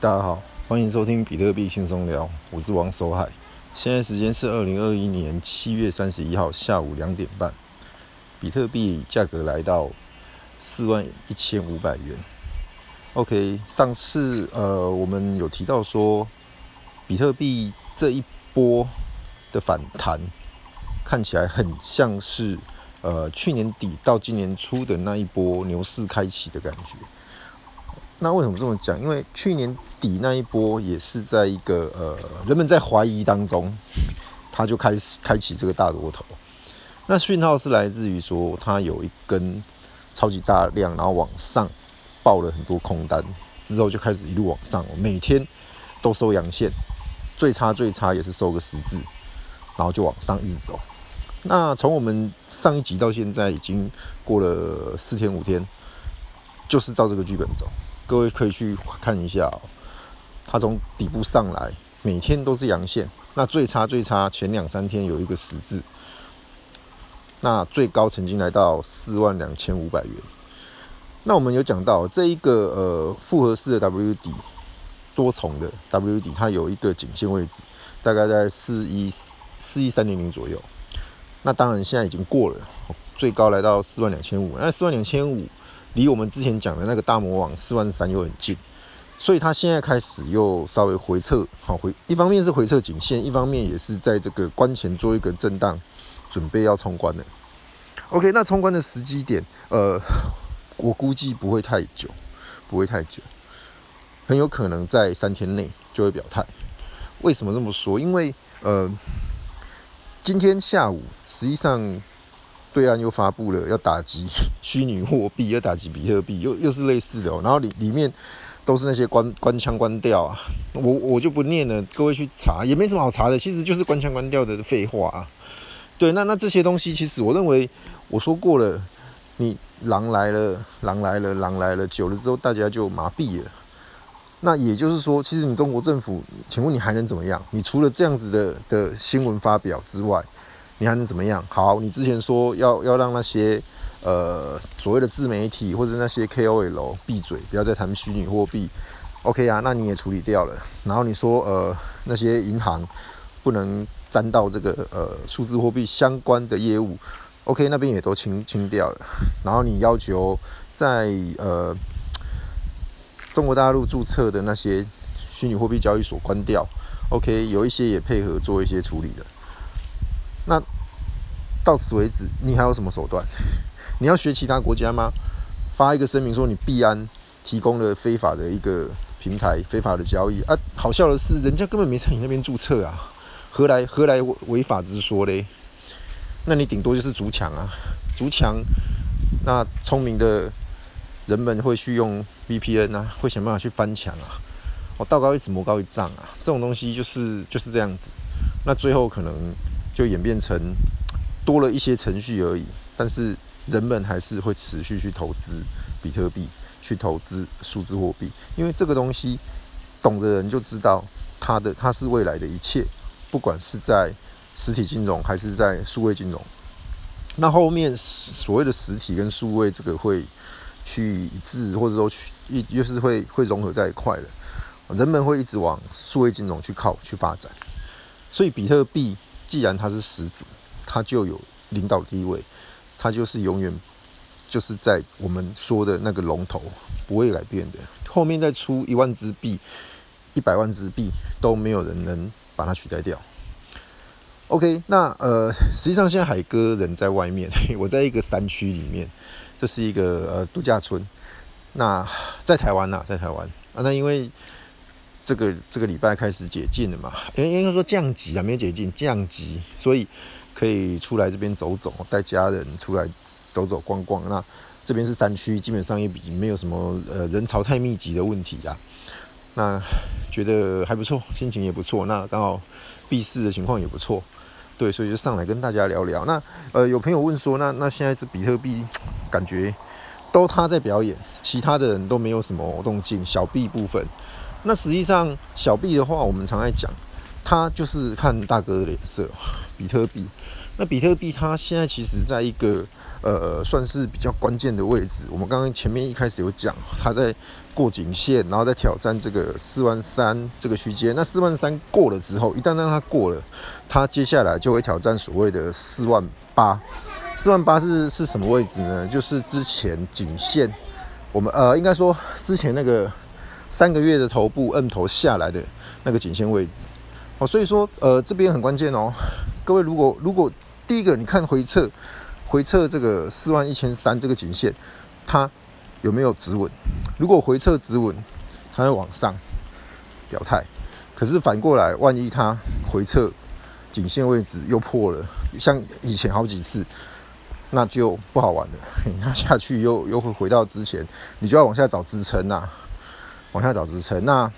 大家好，欢迎收听比特币轻松聊，我是王守海。现在时间是二零二一年七月三十一号下午两点半，比特币价格来到四万一千五百元。OK，上次呃我们有提到说，比特币这一波的反弹看起来很像是呃去年底到今年初的那一波牛市开启的感觉。那为什么这么讲？因为去年底那一波也是在一个呃人们在怀疑当中，它就开始开启这个大多头。那讯号是来自于说它有一根超级大量，然后往上爆了很多空单，之后就开始一路往上，每天都收阳线，最差最差也是收个十字，然后就往上一直走。那从我们上一集到现在已经过了四天五天，就是照这个剧本走。各位可以去看一下哦，它从底部上来，每天都是阳线。那最差最差前两三天有一个十字，那最高曾经来到四万两千五百元。那我们有讲到这一个呃复合式的 W 底多重的 W 底，它有一个颈线位置，大概在四一四一三零零左右。那当然现在已经过了，最高来到四万两千五。那四万两千五。离我们之前讲的那个大魔王四万三又很近，所以它现在开始又稍微回撤，好回，一方面是回撤颈线，一方面也是在这个关前做一个震荡，准备要冲关的。OK，那冲关的时机点，呃，我估计不会太久，不会太久，很有可能在三天内就会表态。为什么这么说？因为呃，今天下午实际上。对岸又发布了要打击 虚拟货币，要打击比特币，又又是类似的。然后里里面都是那些关关枪关调啊，我我就不念了，各位去查也没什么好查的，其实就是关枪关调的废话啊。对，那那这些东西其实我认为我说过了，你狼来了，狼来了，狼来了，久了之后大家就麻痹了。那也就是说，其实你中国政府，请问你还能怎么样？你除了这样子的的新闻发表之外，你还能怎么样？好，你之前说要要让那些呃所谓的自媒体或者那些 KOL 闭嘴，不要再谈虚拟货币。OK 啊，那你也处理掉了。然后你说呃那些银行不能沾到这个呃数字货币相关的业务，OK 那边也都清清掉了。然后你要求在呃中国大陆注册的那些虚拟货币交易所关掉，OK 有一些也配合做一些处理的。那到此为止，你还有什么手段？你要学其他国家吗？发一个声明说你币安提供了非法的一个平台，非法的交易啊！好笑的是，人家根本没在你那边注册啊，何来何来违法之说嘞？那你顶多就是筑墙啊，筑墙。那聪明的人们会去用 VPN 啊，会想办法去翻墙啊。哦，道高一尺，魔高一丈啊，这种东西就是就是这样子。那最后可能。就演变成多了一些程序而已，但是人们还是会持续去投资比特币，去投资数字货币，因为这个东西懂的人就知道它的它是未来的一切，不管是在实体金融还是在数位金融。那后面所谓的实体跟数位这个会去一致，或者说去一又是会会融合在一块的，人们会一直往数位金融去靠去发展，所以比特币。既然它是始祖，它就有领导地位，它就是永远就是在我们说的那个龙头，不会改变的。后面再出一万只币、一百万只币，都没有人能把它取代掉。OK，那呃，实际上现在海哥人在外面，我在一个山区里面，这是一个呃度假村。那在台湾呐、在台湾啊，那因为。这个这个礼拜开始解禁了嘛？应应该说降级啊，没有解禁，降级，所以可以出来这边走走，带家人出来走走逛逛。那这边是山区，基本上也比没有什么呃人潮太密集的问题啊。那觉得还不错，心情也不错。那刚好币市的情况也不错，对，所以就上来跟大家聊聊。那呃，有朋友问说，那那现在是比特币感觉都他在表演，其他的人都没有什么动静，小币部分。那实际上，小币的话，我们常爱讲，它就是看大哥的脸色。比特币，那比特币它现在其实在一个呃算是比较关键的位置。我们刚刚前面一开始有讲，它在过颈线，然后再挑战这个四万三这个区间。那四万三过了之后，一旦让它过了，它接下来就会挑战所谓的四万八。四万八是是什么位置呢？就是之前颈线，我们呃应该说之前那个三个月的头部摁头下来的那个颈线位置。哦，所以说呃这边很关键哦。各位如果如果第一个你看回撤，回撤这个四万一千三这个颈线，它有没有止稳？如果回撤止稳，它会往上表态。可是反过来，万一它回撤颈线位置又破了，像以前好几次。那就不好玩了，那下去又又会回到之前，你就要往下找支撑呐，往下找支撑。那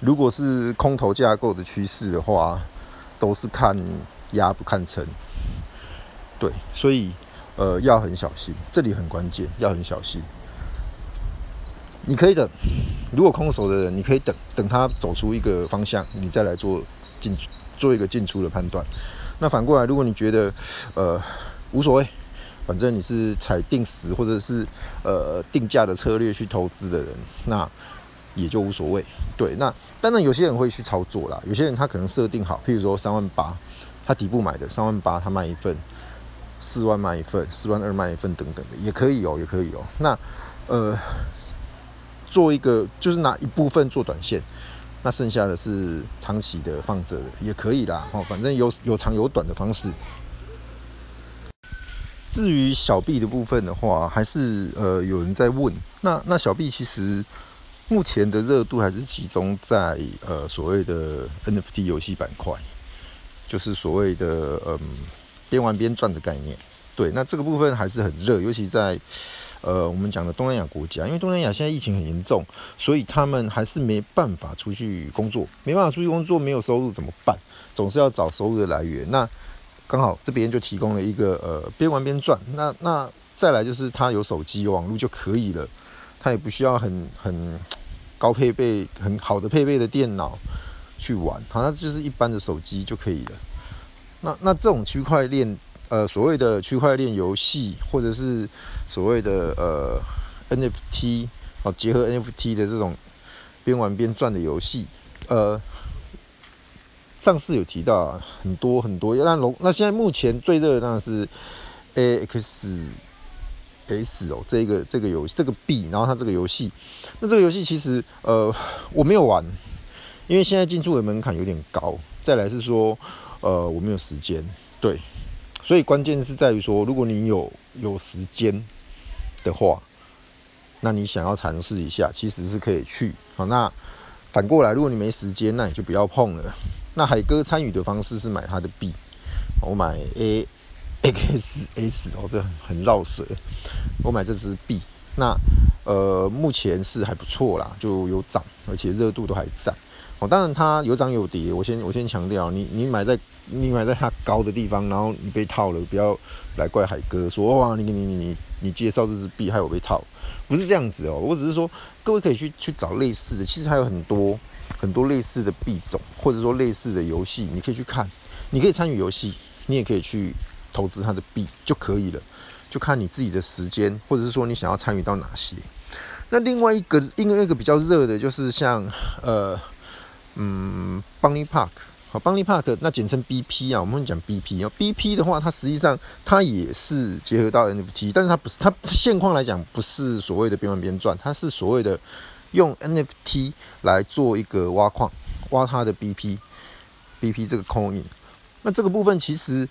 如果是空头架构的趋势的话，都是看压不看撑，对，所以呃要很小心，这里很关键，要很小心。你可以等，如果空手的人，你可以等等他走出一个方向，你再来做进做一个进出的判断。那反过来，如果你觉得呃无所谓。反正你是采定时或者是呃定价的策略去投资的人，那也就无所谓。对，那当然有些人会去操作啦，有些人他可能设定好，譬如说三万八，他底部买的三万八，他卖一份，四万卖一份，四万二卖一份等等的，也可以哦，也可以哦。那呃，做一个就是拿一部分做短线，那剩下的是长期的放着的，也可以啦。哦，反正有有长有短的方式。至于小币的部分的话，还是呃有人在问。那那小币其实目前的热度还是集中在呃所谓的 NFT 游戏板块，就是所谓的嗯边玩边赚的概念。对，那这个部分还是很热，尤其在呃我们讲的东南亚国家，因为东南亚现在疫情很严重，所以他们还是没办法出去工作，没办法出去工作，没有收入怎么办？总是要找收入的来源。那刚好这边就提供了一个呃边玩边赚，那那再来就是他有手机有网络就可以了，他也不需要很很高配备很好的配备的电脑去玩，好像就是一般的手机就可以了。那那这种区块链呃所谓的区块链游戏或者是所谓的呃 NFT 哦结合 NFT 的这种边玩边赚的游戏呃。上次有提到啊，很多很多，那龙那现在目前最热的当然是 A X S 哦，这个这个游戏这个币，然后它这个游戏，那这个游戏其实呃我没有玩，因为现在进驻的门槛有点高，再来是说呃我没有时间，对，所以关键是在于说，如果你有有时间的话，那你想要尝试一下，其实是可以去。好，那反过来，如果你没时间，那你就不要碰了。那海哥参与的方式是买他的币，我买 A X S 哦，这很绕舌。我买这只币，那呃目前是还不错啦，就有涨，而且热度都还在。哦，当然它有涨有跌，我先我先强调，你你买在你买在它高的地方，然后你被套了，不要来怪海哥说哇你你你你你介绍这只币害我被套，不是这样子哦，我只是说各位可以去去找类似的，其实还有很多。很多类似的币种，或者说类似的游戏，你可以去看，你可以参与游戏，你也可以去投资它的币就可以了，就看你自己的时间，或者是说你想要参与到哪些。那另外一个，另外一个比较热的就是像呃，嗯，Bunny Park，好，Bunny Park，那简称 BP 啊，我们讲 BP 啊，BP 的话，它实际上它也是结合到 NFT，但是它不是，它现况来讲不是所谓的边玩边赚，它是所谓的。用 NFT 来做一个挖矿，挖它的 BP，BP 这个 coin。那这个部分其实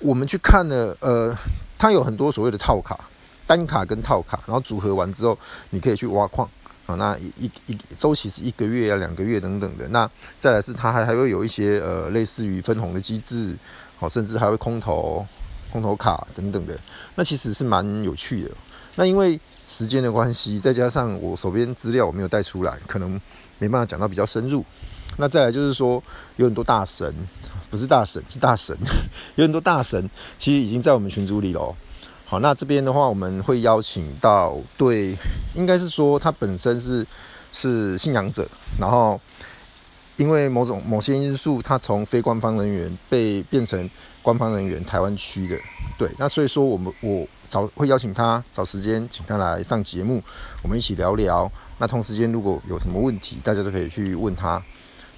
我们去看了，呃，它有很多所谓的套卡，单卡跟套卡，然后组合完之后，你可以去挖矿啊。那一一一周期是一个月啊、两个月等等的。那再来是它还还会有一些呃类似于分红的机制，好，甚至还会空投空投卡等等的。那其实是蛮有趣的。那因为时间的关系，再加上我手边资料我没有带出来，可能没办法讲到比较深入。那再来就是说，有很多大神，不是大神，是大神，有很多大神，其实已经在我们群组里了。好，那这边的话，我们会邀请到对，应该是说他本身是是信仰者，然后因为某种某些因素，他从非官方人员被变成官方人员，台湾区的。对，那所以说我们我找会邀请他找时间请他来上节目，我们一起聊聊。那同时间如果有什么问题，大家都可以去问他，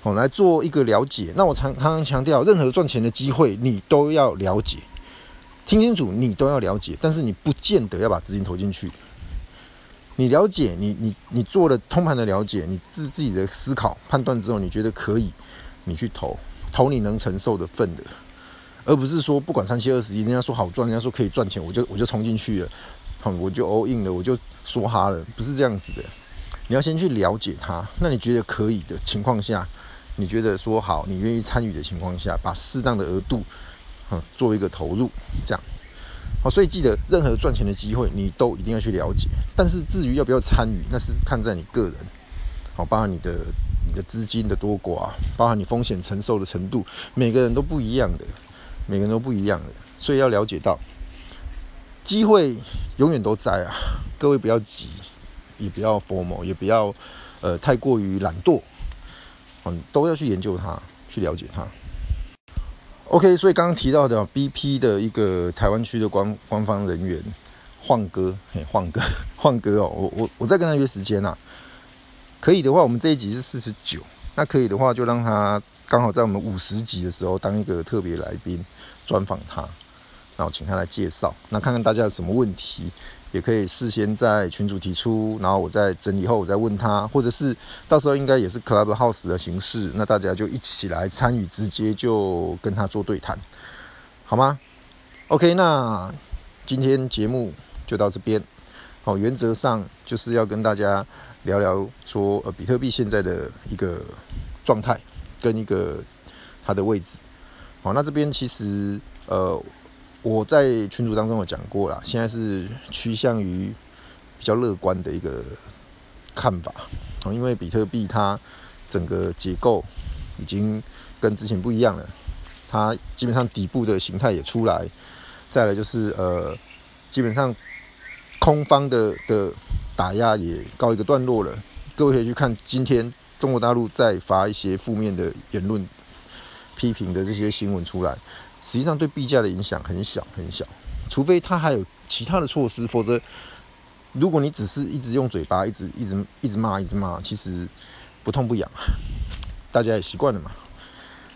哦来做一个了解。那我常常常强调，任何赚钱的机会你都要了解，听清楚，你都要了解，但是你不见得要把资金投进去。你了解，你你你做了通盘的了解，你自自己的思考判断之后，你觉得可以，你去投，投你能承受的份的。而不是说不管三七二十一，人家说好赚，人家说可以赚钱，我就我就冲进去了，好，我就 all in 了，我就梭哈了，不是这样子的。你要先去了解它，那你觉得可以的情况下，你觉得说好，你愿意参与的情况下，把适当的额度，嗯，做一个投入，这样。好，所以记得任何赚钱的机会，你都一定要去了解。但是至于要不要参与，那是看在你个人，好，包含你的你的资金的多寡，包含你风险承受的程度，每个人都不一样的。每个人都不一样的，所以要了解到，机会永远都在啊！各位不要急，也不要 FOMO，也不要呃太过于懒惰，嗯，都要去研究它，去了解它。OK，所以刚刚提到的 BP 的一个台湾区的官官方人员，晃哥，嘿，晃哥，晃哥哦，我我我再跟他约时间呐，可以的话，我们这一集是四十九，那可以的话就让他。刚好在我们五十集的时候当一个特别来宾专访他，然后请他来介绍，那看看大家有什么问题，也可以事先在群主提出，然后我在整理后我再问他，或者是到时候应该也是 Clubhouse 的形式，那大家就一起来参与，直接就跟他做对谈，好吗？OK，那今天节目就到这边，好，原则上就是要跟大家聊聊说，呃，比特币现在的一个状态。跟一个它的位置，好，那这边其实呃，我在群组当中有讲过啦，现在是趋向于比较乐观的一个看法，因为比特币它整个结构已经跟之前不一样了，它基本上底部的形态也出来，再来就是呃，基本上空方的的打压也告一个段落了，各位可以去看今天。中国大陆在发一些负面的言论、批评的这些新闻出来，实际上对币价的影响很小很小，除非他还有其他的措施，否则如果你只是一直用嘴巴，一直一直一直骂，一直骂，其实不痛不痒，大家也习惯了嘛。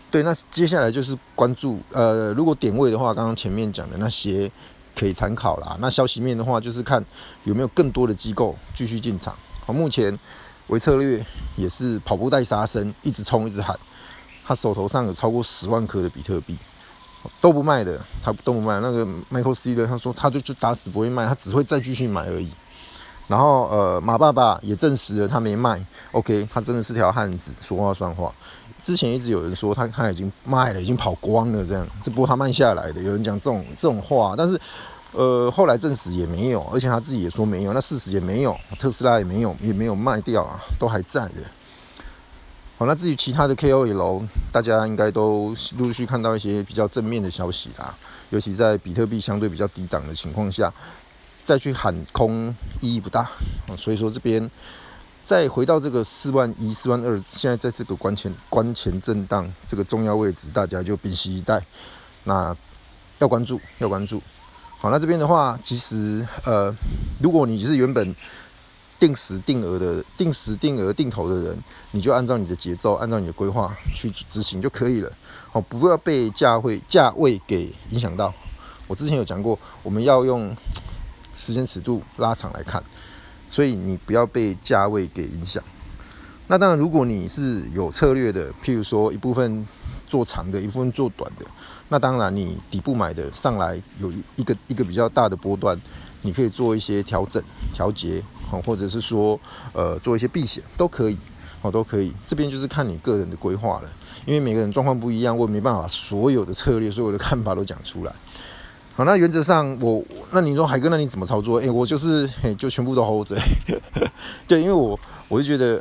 对，那接下来就是关注，呃，如果点位的话，刚刚前面讲的那些可以参考啦。那消息面的话，就是看有没有更多的机构继续进场。好，目前。维策略也是跑步带杀生，一直冲，一直喊。他手头上有超过十万颗的比特币，都不卖的，他都不卖。那个 Michael Saylor 他说，他就就打死不会卖，他只会再继续买而已。然后呃，马爸爸也证实了他没卖。OK，他真的是条汉子，说话算话。之前一直有人说他他已经卖了，已经跑光了这样，这波他卖下来的。有人讲这种这种话，但是。呃，后来证实也没有，而且他自己也说没有，那事实也没有，特斯拉也没有，也没有卖掉啊，都还在的。好，那至于其他的 KOL，大家应该都陆续看到一些比较正面的消息啦，尤其在比特币相对比较低档的情况下，再去喊空意义不大。所以说这边再回到这个四万一、四万二，现在在这个关前关前震荡这个重要位置，大家就屏息以待。那要关注，要关注。好，那这边的话，其实呃，如果你是原本定时定额的、定时定额定投的人，你就按照你的节奏、按照你的规划去执行就可以了。好，不要被价位价位给影响到。我之前有讲过，我们要用时间尺度拉长来看，所以你不要被价位给影响。那当然，如果你是有策略的，譬如说一部分做长的，一部分做短的。那当然，你底部买的上来有一个一个比较大的波段，你可以做一些调整、调节，或者是说，呃，做一些避险都可以，哦，都可以。这边就是看你个人的规划了，因为每个人状况不一样，我也没办法所有的策略、所有的看法都讲出来。好，那原则上我，那你说海哥，那你怎么操作？诶、我就是，嘿，就全部都 hold 着。对，因为我我就觉得，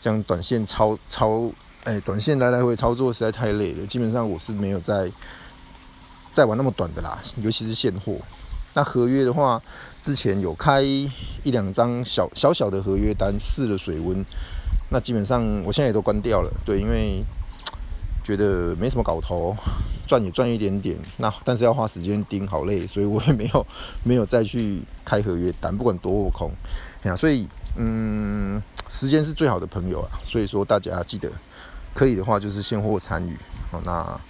这样短线操操。哎，短线来来回操作实在太累了，基本上我是没有在在玩那么短的啦，尤其是现货。那合约的话，之前有开一两张小小小的合约单试了水温，那基本上我现在也都关掉了。对，因为觉得没什么搞头，赚也赚一点点，那但是要花时间盯，好累，所以我也没有没有再去开合约单，不管多或空，哎呀，所以嗯，时间是最好的朋友啊，所以说大家记得可以的话就是现货参与，哦，那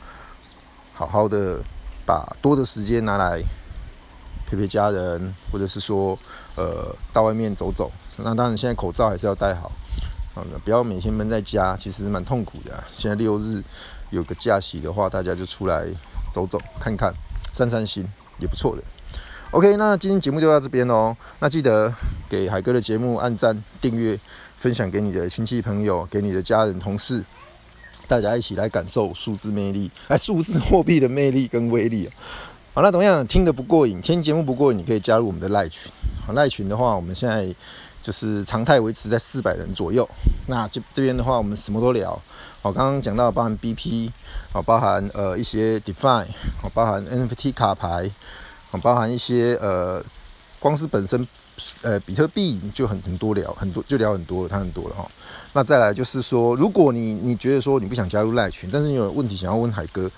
好好的把多的时间拿来陪陪家人，或者是说呃到外面走走，那当然现在口罩还是要戴好。好的，不要每天闷在家，其实蛮痛苦的。现在六日有个假期的话，大家就出来走走、看看、散散心，也不错的。OK，那今天节目就到这边喽。那记得给海哥的节目按赞、订阅、分享给你的亲戚朋友、给你的家人、同事，大家一起来感受数字魅力，哎，数字货币的魅力跟威力。好，那同样听得不过瘾，听节目不过瘾，你可以加入我们的赖群。好，赖群的话，我们现在。就是常态维持在四百人左右。那这这边的话，我们什么都聊。好，刚刚讲到包含 BP，好，包含呃一些 Define，好，包含 NFT 卡牌，好，包含一些呃，光是本身呃比特币就很很多聊，很多就聊很多了，它很多了哈。那再来就是说，如果你你觉得说你不想加入赖群，但是你有问题想要问海哥，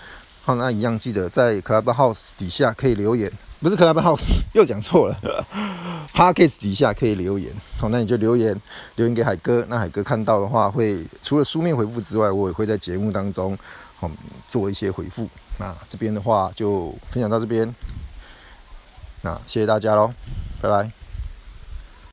好，那一样记得在 Clubhouse 底下可以留言。不是 Clubhouse，又讲错了。Podcast 底下可以留言，好，那你就留言留言给海哥。那海哥看到的话，会除了书面回复之外，我也会在节目当中，嗯做一些回复。那这边的话就分享到这边，那谢谢大家喽，拜拜。